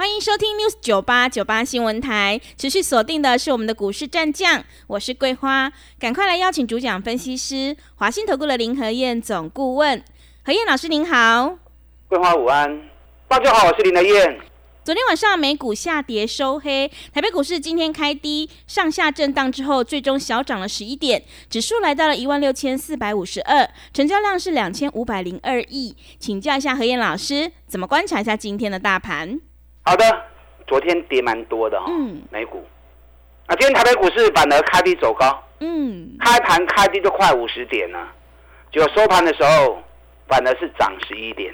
欢迎收听 News 九八九八新闻台，持续锁定的是我们的股市战将，我是桂花，赶快来邀请主讲分析师华信投顾的林和燕总顾问，何燕老师您好，桂花午安，大家好，我是林和燕。昨天晚上美股下跌收黑，台北股市今天开低，上下震荡之后，最终小涨了十一点，指数来到了一万六千四百五十二，成交量是两千五百零二亿。请教一下何燕老师，怎么观察一下今天的大盘？好的，昨天跌蛮多的哈，美股。啊今天台北股市反而开低走高，嗯，开盘开低就快五十点了，结果收盘的时候反而是涨十一点。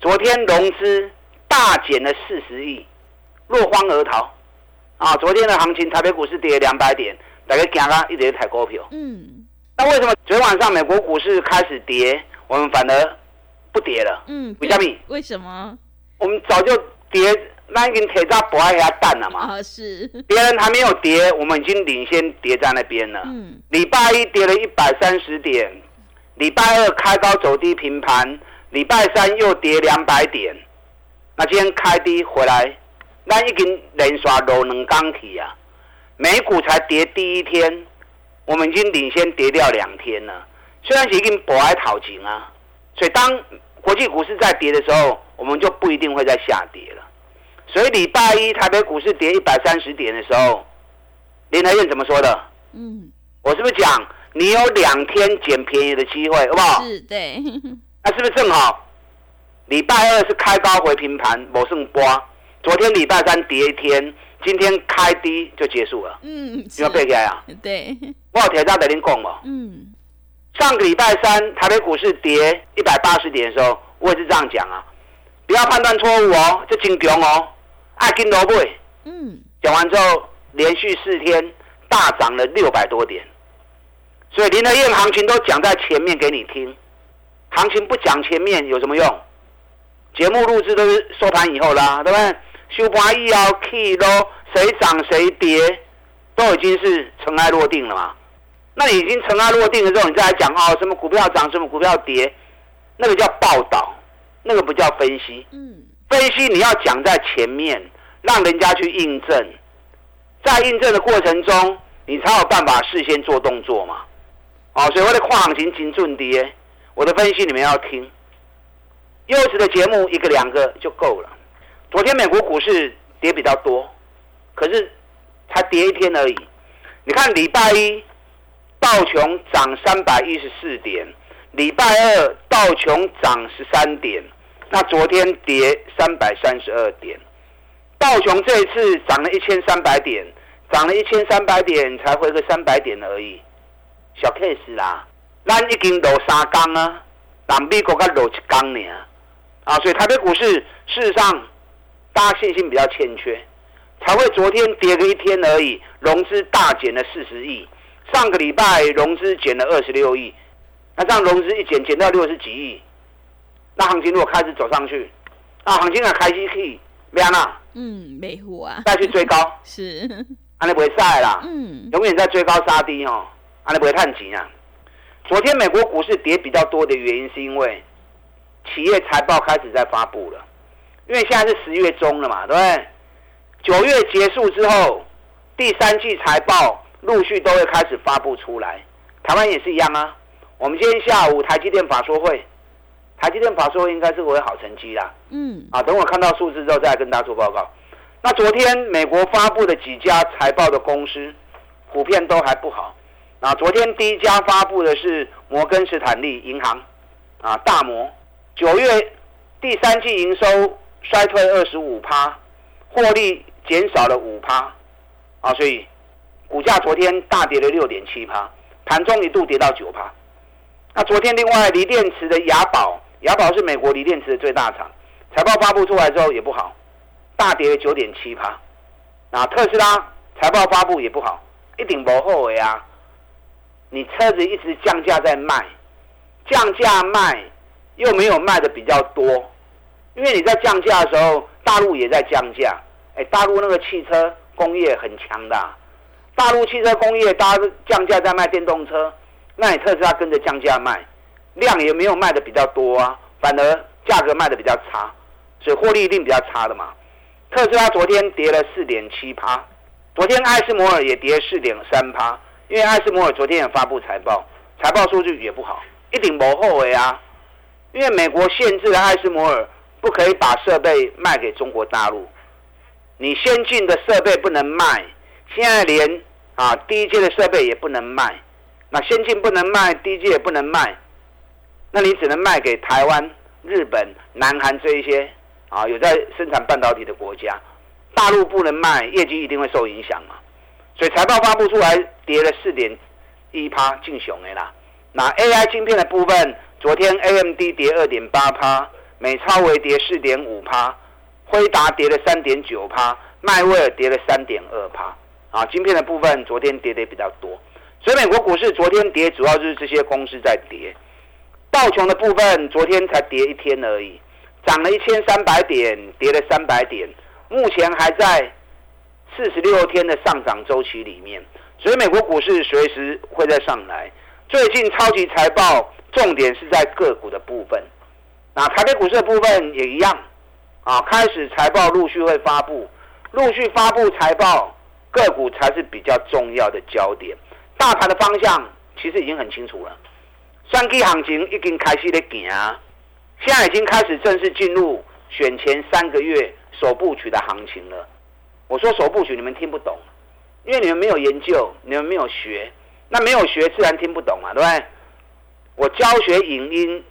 昨天融资大减了四十亿，落荒而逃。啊，昨天的行情台北股市跌两百点，大家惊啦，一直在抬股票。嗯，那为什么昨天晚上美国股市开始跌，我们反而不跌了？嗯，为什么？为什么？我们早就。跌，那已经铁渣不爱下蛋了嘛？啊，是。别人还没有跌，我们已经领先跌在那边了。嗯。礼拜一跌了一百三十点，礼拜二开高走低平盘，礼拜三又跌两百点。那今天开低回来，那已经连刷六能钢体啊。美股才跌第一天，我们已经领先跌掉两天了。虽然是已经不爱讨情啊，所以当国际股市在跌的时候。我们就不一定会再下跌了，所以礼拜一台北股市跌一百三十点的时候，林台院怎么说的？嗯，我是不是讲你有两天捡便宜的机会，好不好？是，对。那是不是正好？礼拜二是开高回平盘，某胜波。昨天礼拜三跌一天，今天开低就结束了。嗯，要背起来啊。对。我有铁渣等您讲嘛。嗯。上个礼拜三台北股市跌一百八十点的时候，我也是这样讲啊。不要判断错误哦，这金强哦，爱金萝卜。嗯，讲完之后，连续四天大涨了六百多点，所以林德燕行情都讲在前面给你听，行情不讲前面有什么用？节目录制都是收盘以后啦，对不对？收盘以后 key 都谁涨谁跌，都已经是尘埃落定了嘛。那已经尘埃落定的时候，你再来讲哦，什么股票涨，什么股票跌，那个叫报道。那个不叫分析，嗯，分析你要讲在前面，让人家去印证，在印证的过程中，你才有办法事先做动作嘛，哦，所以我的跨行情精准跌，我的分析你们要听，优质的节目一个两个就够了。昨天美国股市跌比较多，可是才跌一天而已。你看礼拜一道琼涨三百一十四点，礼拜二道琼涨十三点。那昨天跌三百三十二点，道琼这一次涨了一千三百点，涨了一千三百点才回个三百点而已，小 case 啦。咱已经落三缸啊，但美国才落一缸呢啊，所以台北股市事实上大家信心比较欠缺，才会昨天跌个一天而已，融资大减了四十亿，上个礼拜融资减了二十六亿，那这样融资一减减到六十几亿。那行情如果开始走上去，那行情啊开始去，咩啊？嗯，没糊啊。再去追高，是，安尼不会晒啦。嗯，永远在追高杀低哦，安尼不会探钱啊。昨天美国股市跌比较多的原因，是因为企业财报开始在发布了，因为现在是十月中了嘛，对不对？九月结束之后，第三季财报陆续都会开始发布出来。台湾也是一样啊。我们今天下午台积电法说会。台积电法说应该是会好成绩啦，嗯，啊，等我看到数字之后再跟大家做报告。那昨天美国发布的几家财报的公司，普遍都还不好。啊，昨天第一家发布的是摩根士坦利银行，啊，大摩，九月第三季营收衰退二十五趴，获利减少了五趴，啊，所以股价昨天大跌了六点七趴，盘中一度跌到九趴。那昨天另外锂电池的雅宝。雅宝是美国锂电池的最大厂，财报发布出来之后也不好，大跌了九点七趴。那特斯拉财报发布也不好，一顶不后尾啊。你车子一直降价在卖，降价卖又没有卖的比较多，因为你在降价的时候，大陆也在降价。哎，大陆那个汽车工业很强的，大陆汽车工业大家降价在卖电动车，那你特斯拉跟着降价卖，量也没有卖的比较多啊，反而价格卖的比较差，所以获利一定比较差的嘛。特斯拉昨天跌了四点七趴，昨天艾斯摩尔也跌四点三趴，因为艾斯摩尔昨天也发布财报，财报数据也不好，一顶不后悔啊，因为美国限制了艾斯摩尔不可以把设备卖给中国大陆。你先进的设备不能卖，现在连啊低阶的设备也不能卖，那先进不能卖，低阶也不能卖，那你只能卖给台湾、日本、南韩这一些啊有在生产半导体的国家，大陆不能卖，业绩一定会受影响嘛。所以财报发布出来跌了四点一趴，进熊的啦。那 AI 晶片的部分，昨天 AMD 跌二点八趴，美超微跌四点五趴。辉达跌了三点九趴，迈威尔跌了三点二趴，啊，晶片的部分昨天跌的比较多，所以美国股市昨天跌，主要就是这些公司在跌。道琼的部分昨天才跌一天而已，涨了一千三百点，跌了三百点，目前还在四十六天的上涨周期里面，所以美国股市随时会再上来。最近超级财报重点是在个股的部分，那台北股市的部分也一样。啊，开始财报陆续会发布，陆续发布财报，个股才是比较重要的焦点。大盘的方向其实已经很清楚了，三 K 行情已经开始在行，现在已经开始正式进入选前三个月首部曲的行情了。我说首部曲，你们听不懂，因为你们没有研究，你们没有学，那没有学自然听不懂嘛，对不对？我教学影音。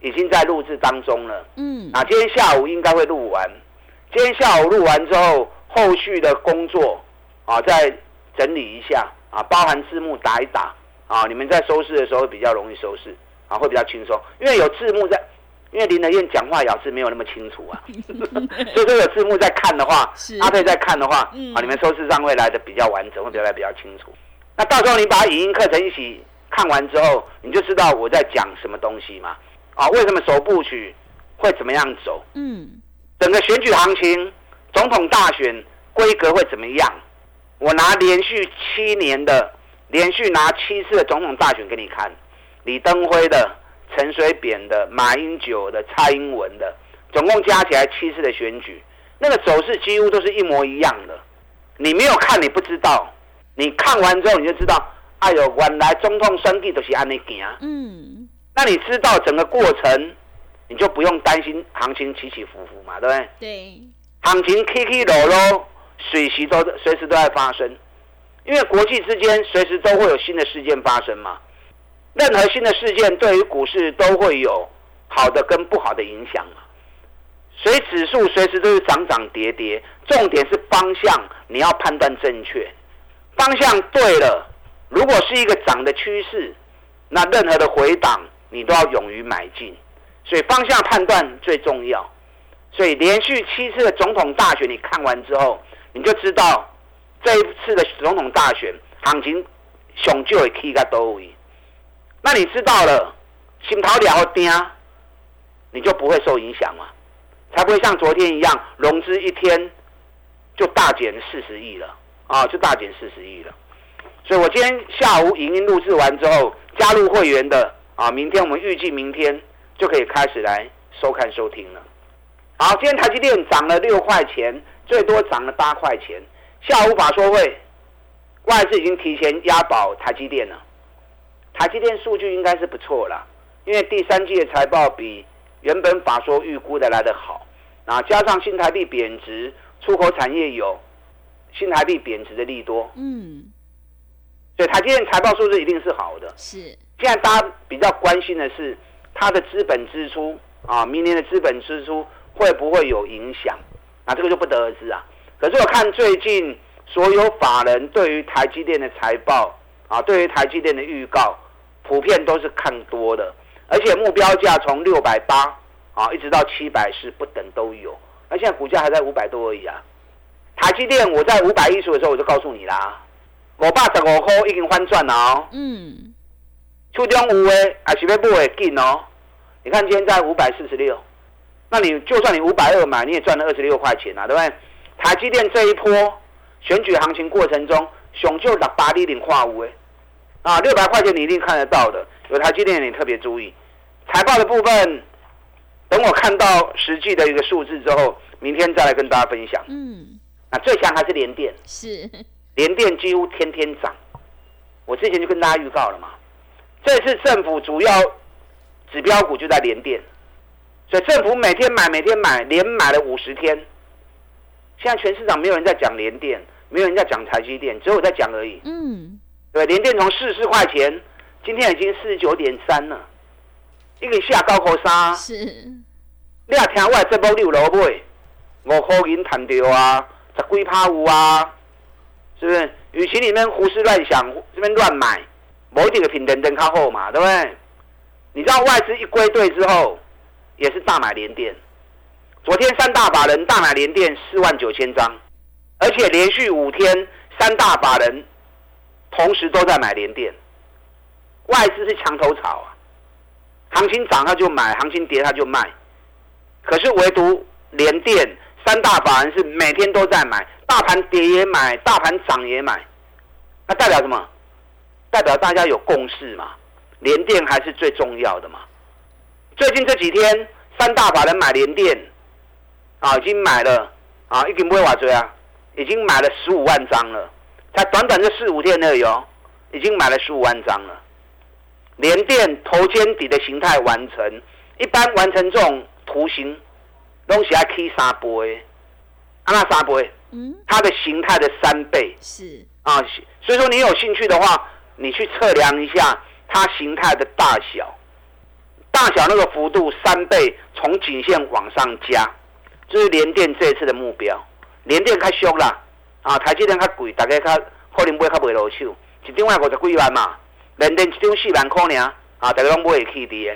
已经在录制当中了。嗯，啊，今天下午应该会录完。今天下午录完之后，后续的工作啊，再整理一下啊，包含字幕打一打啊，你们在收视的时候比较容易收视啊，会比较轻松，因为有字幕在。因为林德燕讲话咬字没有那么清楚啊，所以说有字幕在看的话，阿佩在看的话，啊，你们收视上会来的比较完整，会表达比较清楚。那到时候你把影音课程一起看完之后，你就知道我在讲什么东西嘛。啊，为什么首部曲会怎么样走？嗯，整个选举行情，总统大选规格会怎么样？我拿连续七年的，连续拿七次的总统大选给你看，李登辉的、陈水扁的、马英九的、蔡英文的，总共加起来七次的选举，那个走势几乎都是一模一样的。你没有看，你不知道；你看完之后，你就知道。哎呦，原来总统选举都是安尼行。嗯。那你知道整个过程，你就不用担心行情起起伏伏嘛，对不对？对。行情起起落落，随时都随时都在发生，因为国际之间随时都会有新的事件发生嘛。任何新的事件对于股市都会有好的跟不好的影响嘛。所以指数随时都是涨涨跌跌，重点是方向你要判断正确，方向对了，如果是一个涨的趋势，那任何的回档。你都要勇于买进，所以方向判断最重要。所以连续七次的总统大选，你看完之后，你就知道这一次的总统大选行情熊就会 K 个多位。那你知道了，心头了定，你就不会受影响嘛，才不会像昨天一样，融资一天就大减四十亿了啊，就大减四十亿了。所以我今天下午影音录制完之后，加入会员的。啊，明天我们预计明天就可以开始来收看收听了。好，今天台积电涨了六块钱，最多涨了八块钱。下午法说会，外资已经提前押宝台积电了。台积电数据应该是不错了，因为第三季的财报比原本法说预估的来得好。啊，加上新台币贬值，出口产业有新台币贬值的利多。嗯，所以台积电财报数字一定是好的。是。现在大家比较关心的是它的资本支出啊，明年的资本支出会不会有影响？啊，这个就不得而知啊。可是我看最近所有法人对于台积电的财报啊，对于台积电的预告，普遍都是看多的，而且目标价从六百八啊一直到七百四不等都有。那现在股价还在五百多而已啊。台积电我在五百一十的时候我就告诉你啦，我爸十五块已经翻转了哦。嗯。初中五诶，还是要不会进哦。你看今天在五百四十六，那你就算你五百二买，你也赚了二十六块钱啊，对不对？台积电这一波选举行情过程中，熊就打八厘零化五哎，啊，六百块钱你一定看得到的。有台积电你特别注意，财报的部分，等我看到实际的一个数字之后，明天再来跟大家分享。嗯，那最强还是联电，是联电几乎天天涨。我之前就跟大家预告了嘛，这次政府主要指标股就在联电，所以政府每天买，每天买，连买了五十天。现在全市场没有人在讲联电，没有人在讲台积电，只有我在讲而已。嗯，对，联电从四十块钱，今天已经四十九点三了，一个下高口三。是，你也听我这波六楼买，五块银谈掉啊，十几趴五啊，是不是？与其你们胡思乱想，这边乱买，某几个品等等靠后嘛，对不对？你知道外资一归队之后，也是大买连电。昨天三大法人大买连电四万九千张，而且连续五天三大法人同时都在买连电。外资是墙头草啊，行情涨他就买，行情跌他就卖。可是唯独连电三大法人是每天都在买。大盘跌也买，大盘涨也买，那代表什么？代表大家有共识嘛？连电还是最重要的嘛？最近这几天，三大法人买联电，啊，已经买了啊，一经不会瓦追啊，已经买了十五万张了，才短短这四五天内有，已经买了十五万张了。联电头肩底的形态完成，一般完成这种图形，东西还可以三倍，啊那三倍。它的形态的三倍是啊，所以说你有兴趣的话，你去测量一下它形态的大小，大小那个幅度三倍，从颈线往上加，就是联电这一次的目标。联电较俗啦，啊，台积电较贵，大家较可能买较袂落手，一张要五十几万嘛，联电一张四万块呢，啊，大家拢不会起的，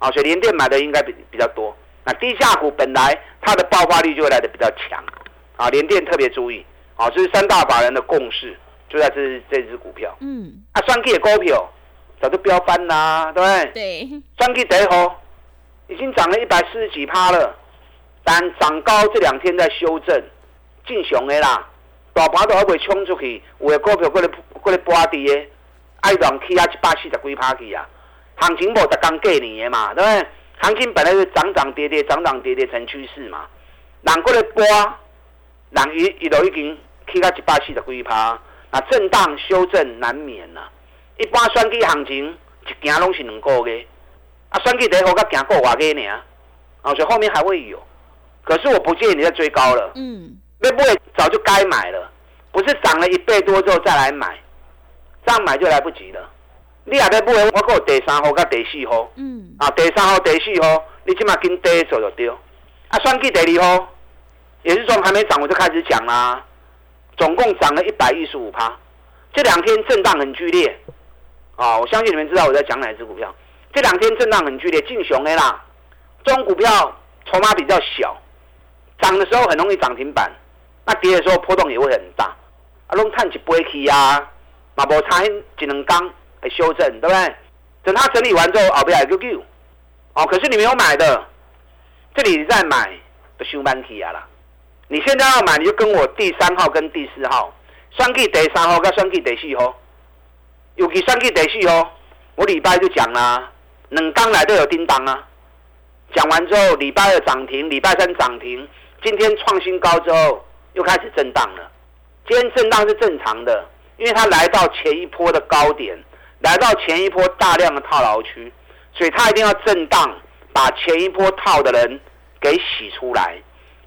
啊，所以联电买的应该比比较多。那低价股本来它的爆发力就会来的比较强。啊，联电特别注意，啊，这是三大法人的共识，就在这这只股票。嗯，啊，双 K 的股票早就飙翻啦，对不对？对。双 K 第一号已经涨了一百四十几趴了，但涨高这两天在修正，进熊的啦，大盘都还未冲出去，有的股票过来过来波跌的，爱乱起啊一百四十几趴去啊，行情无才刚过年的嘛，对不对？行情本来是涨涨跌跌，涨涨跌跌成趋势嘛，人过来拨。人伊伊都已经起到一百四十几趴，那震荡修正难免呐。一般选举行情一行拢是两个月，啊，选举第一号甲行过外个呢，啊，所以后面还会有。可是我不建议你再追高了，嗯，不会早就该买了，不是涨了一倍多之后再来买，这样买就来不及了。你也在买，我有第三号甲第四号，嗯，啊，第三号、第四号，你起码跟第一做就对。啊，算计第二号。也是从还没涨我就开始讲啦，总共涨了一百一十五趴，这两天震荡很剧烈，啊，我相信你们知道我在讲哪只股票。这两天震荡很剧烈，进熊 A 啦，这种股票筹码比较小，涨的时候很容易涨停板，那跌的时候波动也会很大。啊，拢探一杯去呀，嘛无差一两缸来修正，对不对？等它整理完之后，后边还 Q Q，哦，可是你没有买的，这里再买都修满去啊啦。你现在要买，你就跟我第三号跟第四号，双 K 第三号跟双 K 第四号，尤其双 K 第四号，我礼拜就讲啦，能刚来都有叮当啊。讲完之后，礼拜二涨停，礼拜三涨停，今天创新高之后又开始震荡了。今天震荡是正常的，因为它来到前一波的高点，来到前一波大量的套牢区，所以它一定要震荡，把前一波套的人给洗出来。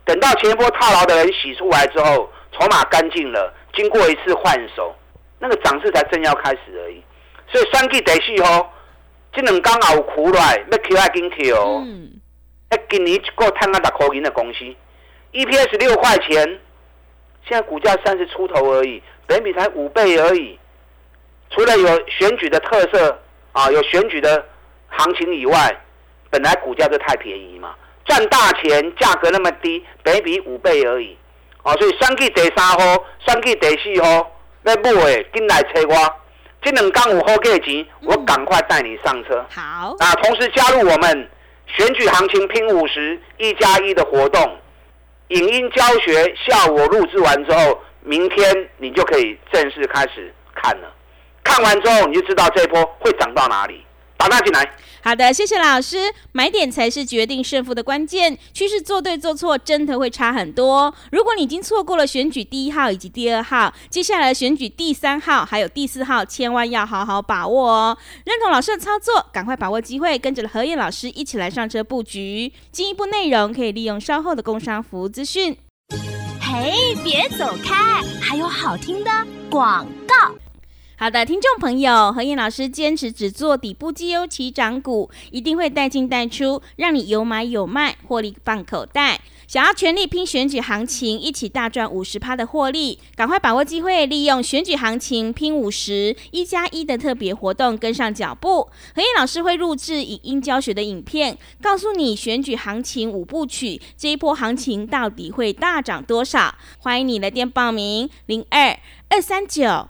等到前一波套牢的人洗出来之后，筹码干净了，经过一次换手，那个涨势才正要开始而已。所以三季得续哦，这两刚好苦来，要 Q 还跟 Q 哦。嗯。哎，今年够探到十块银的公司，EPS 六块钱，现在股价三十出头而已，本比才五倍而已。除了有选举的特色啊，有选举的行情以外，本来股价就太便宜嘛。赚大钱，价格那么低，比比五倍而已，哦，所以选去第三号，选去第四号，要买的进来找我，这两刚五后给钱，我赶快带你上车。好，那同时加入我们选举行情拼五十一加一的活动，影音教学下午录制完之后，明天你就可以正式开始看了。看完之后，你就知道这一波会涨到哪里。打大进来。好的，谢谢老师。买点才是决定胜负的关键，趋势做对做错真的会差很多。如果你已经错过了选举第一号以及第二号，接下来选举第三号还有第四号，千万要好好把握哦。认同老师的操作，赶快把握机会，跟着何燕老师一起来上车布局。进一步内容可以利用稍后的工商服务资讯。嘿，别走开，还有好听的广告。好的，听众朋友，何燕老师坚持只做底部绩优起涨股，一定会带进带出，让你有买有卖，获利放口袋。想要全力拼选举行情，一起大赚五十趴的获利，赶快把握机会，利用选举行情拼五十一加一的特别活动，跟上脚步。何燕老师会录制影音教学的影片，告诉你选举行情五部曲，这一波行情到底会大涨多少？欢迎你来电报名，零二二三九。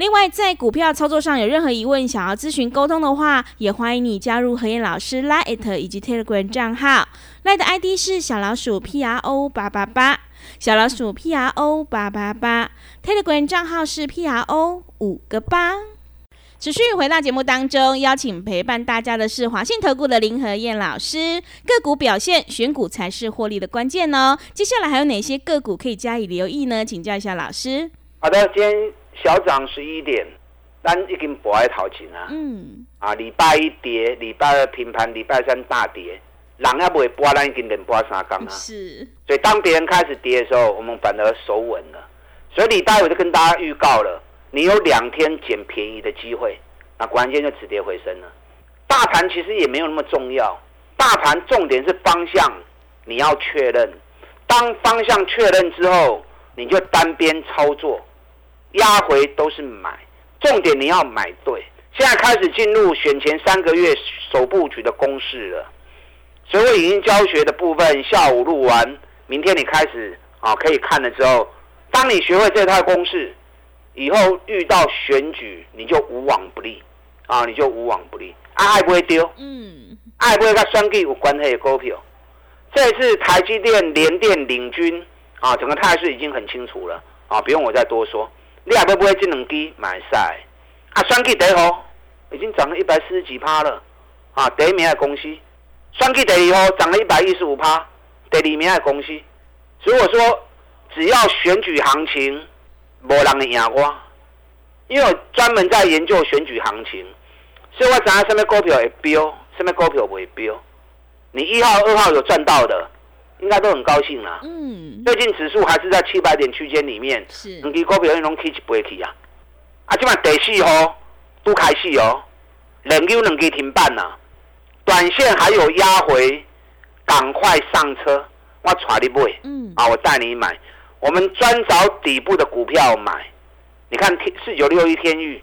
另外，在股票操作上有任何疑问，想要咨询沟通的话，也欢迎你加入何燕老师 Line 以及 Telegram 账号。Line 的 ID 是小老鼠 P R O 八八八。小老鼠 P R O 八八八，Telegram 账号是 P R O 五个八。持续回到节目当中，邀请陪伴大家的是华信投顾的林和燕老师。个股表现，选股才是获利的关键哦。接下来还有哪些个股可以加以留意呢？请教一下老师。好的，今天小涨十一点，但已经不爱淘金啊。嗯。啊，礼拜一跌，礼拜二平盘，礼拜三大跌。人也不会波，咱已经连波三缸啊。是，所以当别人开始跌的时候，我们反而守稳了。所以李大伟就跟大家预告了，你有两天捡便宜的机会，那关键就止跌回升了。大盘其实也没有那么重要，大盘重点是方向，你要确认。当方向确认之后，你就单边操作，压回都是买，重点你要买对。现在开始进入选前三个月首布局的公式了。所以影音教学的部分，下午录完，明天你开始啊可以看了之后，当你学会这套公式，以后遇到选举你就无往不利啊，你就无往不利，爱不会丢，嗯，爱不会跟双 G 有关系的股票。这次台积电、联电领军啊，整个态势已经很清楚了啊，不用我再多说。你还要买这两支买晒？啊，双 G 第一已经涨了一百四十几趴了啊，第一名的公司。双 K 第二号涨了一百一十五趴，第二名的公司。所以我说，只要选举行情，无人会赢我，因为我专门在研究选举行情，所以我知道什么股票会飙，什么股票不会飙。你一号、二号有赚到的，应该都很高兴啦。嗯。最近指数还是在七百点区间里面，是。两支股票拢起一倍去啊！啊，今晚第四号都开始哦，两有两支停板呐。短线还有压回，赶快上车！我带你买，嗯，啊，我带你买。我们专找底部的股票买。你看天四九六一天域，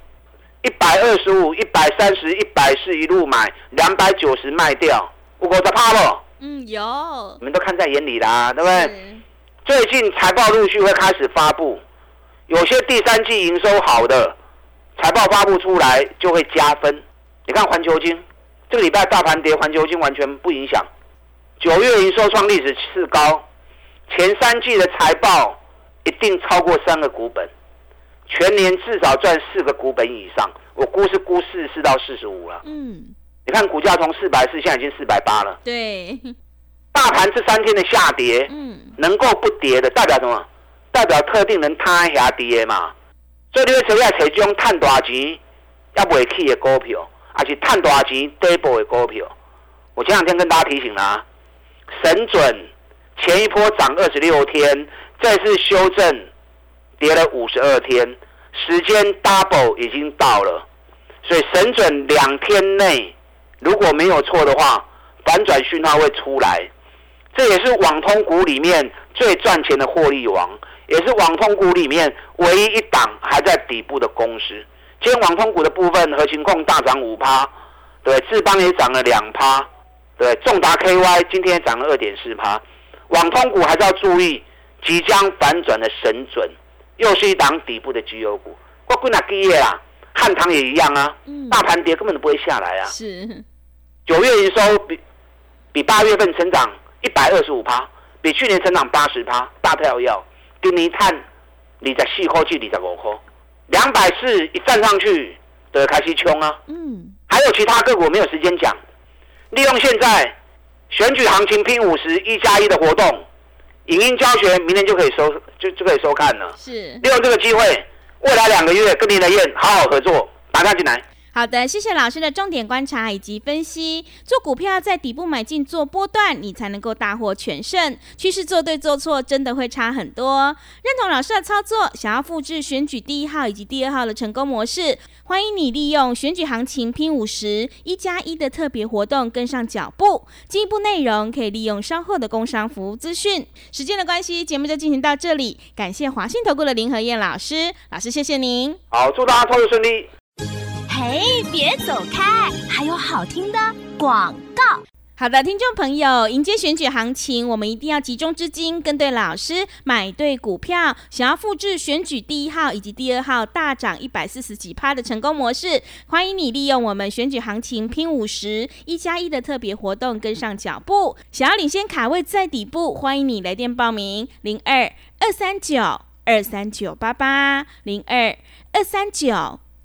一百二十五、一百三十、一百四一路买，两百九十卖掉，我在怕不？嗯，有。你们都看在眼里啦，对不对？最近财报陆续会开始发布，有些第三季营收好的财报发布出来就会加分。你看环球金。这个礼拜大盘跌，环球金完全不影响。九月营收创历史次高，前三季的财报一定超过三个股本，全年至少赚四个股本以上。我估是估四十四到四十五了。嗯，你看股价从四百四，现在已经四百八了。对，大盘这三天的下跌，嗯，能够不跌的，代表什么？代表特定人摊下跌嘛。所以你会找下找种赚大钱要不会起的股票。还是探多少钱底部的股票，我前两天跟大家提醒了，神准前一波涨二十六天，这次修正跌了五十二天，时间 double 已经到了，所以神准两天内如果没有错的话，反转讯号会出来，这也是网通股里面最赚钱的获利王，也是网通股里面唯一一档还在底部的公司。今天网通股的部分，核心控大涨五趴，对，智邦也涨了两趴，对，重达 KY 今天涨了二点四趴。网通股还是要注意即将反转的神准，又是一档底部的绩优股。我归哪基业啦？汉唐也一样啊，大盘跌根本都不会下来啊。是，九月营收比比八月份成长一百二十五趴，比去年成长八十趴，大票要今年探你在四块去，你在五块，两百四一站上去，都开始冲啊。嗯，还有其他个股没有时间讲，利用现在选举行情拼五十一加一的活动，影音教学明天就可以收就就可以收看了。是，利用这个机会。未来两个月跟林德燕好好合作，马上进来。好的，谢谢老师的重点观察以及分析。做股票在底部买进做波段，你才能够大获全胜。趋势做对做错，真的会差很多。认同老师的操作，想要复制选举第一号以及第二号的成功模式，欢迎你利用选举行情拼五十一加一的特别活动跟上脚步。进一步内容可以利用稍后的工商服务资讯。时间的关系，节目就进行到这里。感谢华信投顾的林和燕老师，老师谢谢您。好，祝大家操作顺利。哎，别走开！还有好听的广告。好的，听众朋友，迎接选举行情，我们一定要集中资金，跟对老师，买对股票。想要复制选举第一号以及第二号大涨一百四十几趴的成功模式，欢迎你利用我们选举行情拼五十一加一的特别活动，跟上脚步。想要领先卡位在底部，欢迎你来电报名：零二二三九二三九八八零二二三九。